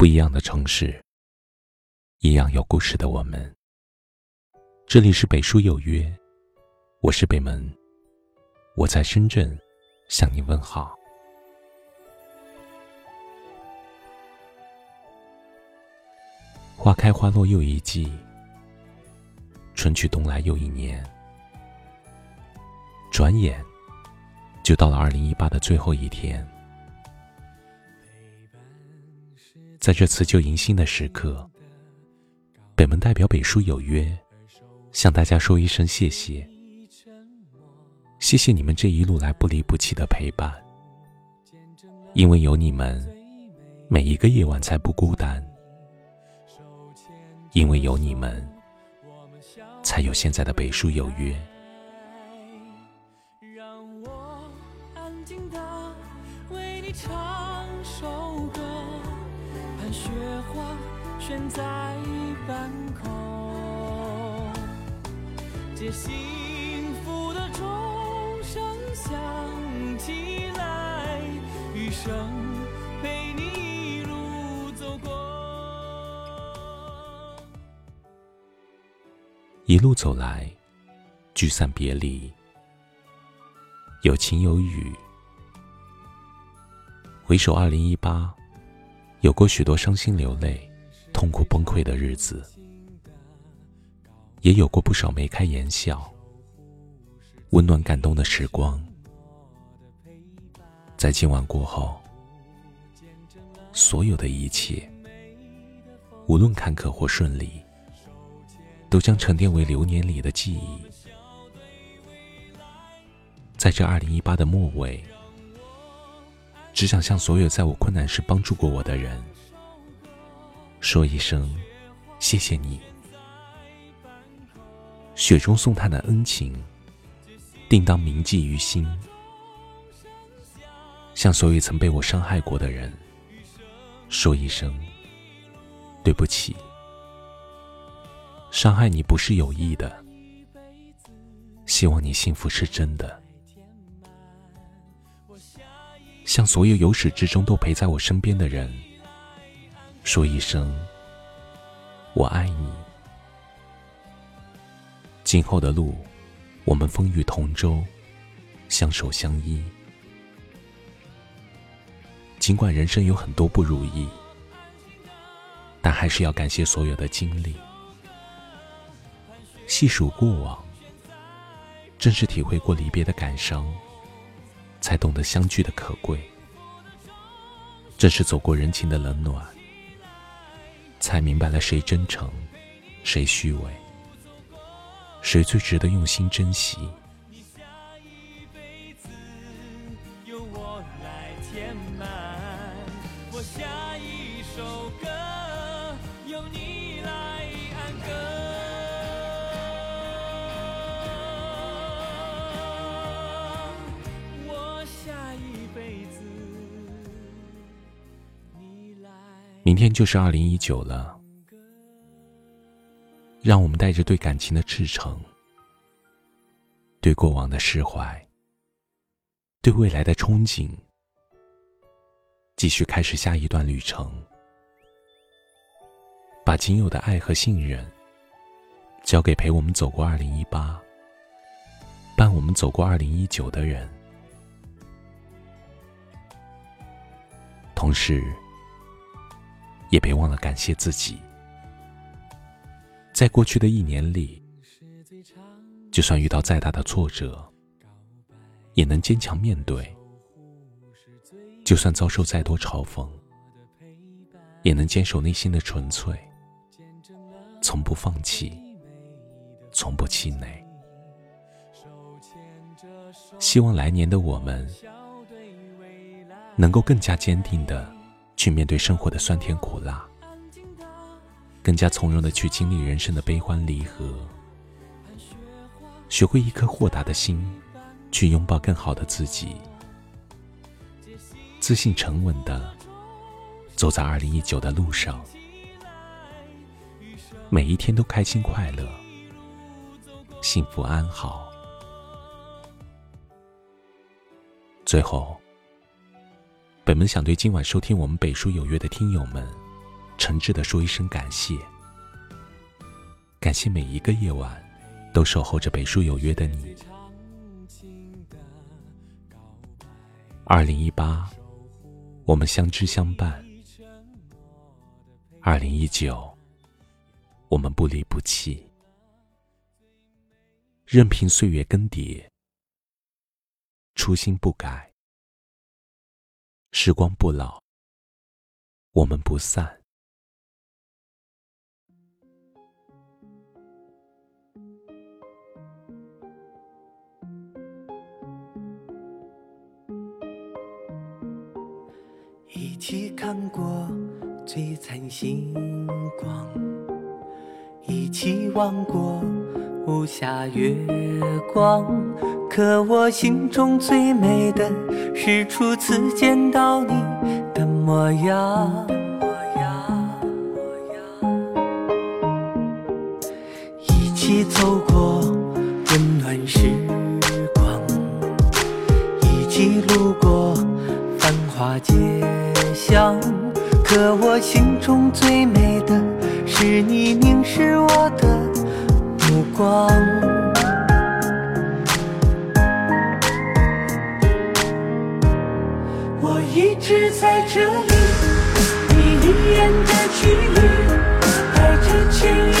不一样的城市，一样有故事的我们。这里是北书有约，我是北门，我在深圳向你问好。花开花落又一季，春去冬来又一年，转眼就到了二零一八的最后一天。在这辞旧迎新的时刻，北门代表北书有约，向大家说一声谢谢。谢谢你们这一路来不离不弃的陪伴，因为有你们，每一个夜晚才不孤单；因为有你们，才有现在的北叔有约。让我安静的为你唱首歌。雪花悬在半空，借幸福的钟声响起来，余生陪你一路走过。一路走来，聚散别离，有晴有雨，回首二零一八。有过许多伤心流泪、痛苦崩溃的日子，也有过不少眉开眼笑、温暖感动的时光。在今晚过后，所有的一切，无论坎坷或顺利，都将沉淀为流年里的记忆。在这二零一八的末尾。只想向所有在我困难时帮助过我的人说一声谢谢你。雪中送炭的恩情，定当铭记于心。向所有曾被我伤害过的人说一声对不起。伤害你不是有意的，希望你幸福是真的。向所有由始至终都陪在我身边的人说一声“我爱你”。今后的路，我们风雨同舟，相守相依。尽管人生有很多不如意，但还是要感谢所有的经历。细数过往，正是体会过离别的感伤。才懂得相聚的可贵，这是走过人情的冷暖，才明白了谁真诚，谁虚伪，谁最值得用心珍惜。明天就是二零一九了，让我们带着对感情的赤诚，对过往的释怀，对未来的憧憬，继续开始下一段旅程。把仅有的爱和信任，交给陪我们走过二零一八、伴我们走过二零一九的人，同时。也别忘了感谢自己，在过去的一年里，就算遇到再大的挫折，也能坚强面对；就算遭受再多嘲讽，也能坚守内心的纯粹，从不放弃，从不气馁。希望来年的我们，能够更加坚定的。去面对生活的酸甜苦辣，更加从容的去经历人生的悲欢离合，学会一颗豁达的心，去拥抱更好的自己，自信沉稳的走在二零一九的路上，每一天都开心快乐，幸福安好。最后。本们想对今晚收听我们北书有约的听友们诚挚的说一声感谢，感谢每一个夜晚都守候着北书有约的你。二零一八，我们相知相伴；二零一九，我们不离不弃。任凭岁月更迭，初心不改，时光不老，我们不散。一起看过璀璨星光，一起望过。不下月光，可我心中最美的是初次见到你的模样。一起走过温暖时光，一起路过繁华街巷，可我心中最美的是你凝视我的。目光，我一直在这里，你一眼的距离，带着千言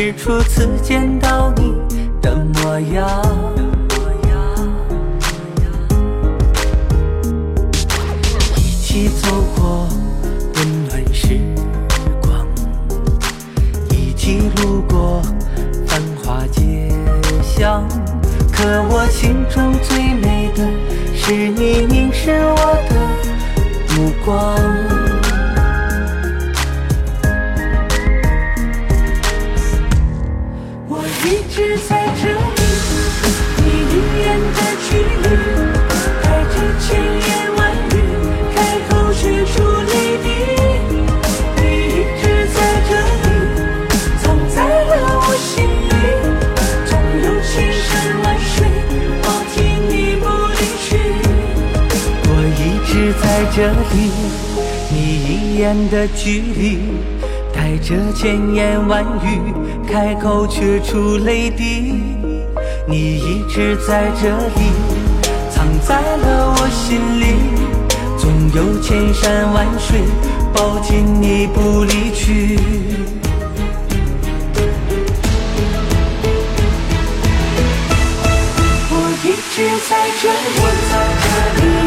是初次见到你的模样。一起走过温暖时光，一起路过繁华街巷。可我心中最美的是你凝视我的目光。一直在这里，你一眼的距离，带着千言万语，开口却出泪滴。你一直在这里，藏在了我心里，纵有千山万水，我听你不离去。我一直在这里，你一眼的距离。带着千言万语，开口却出泪滴。你一直在这里，藏在了我心里。纵有千山万水，抱紧你不离去。我一直在这里。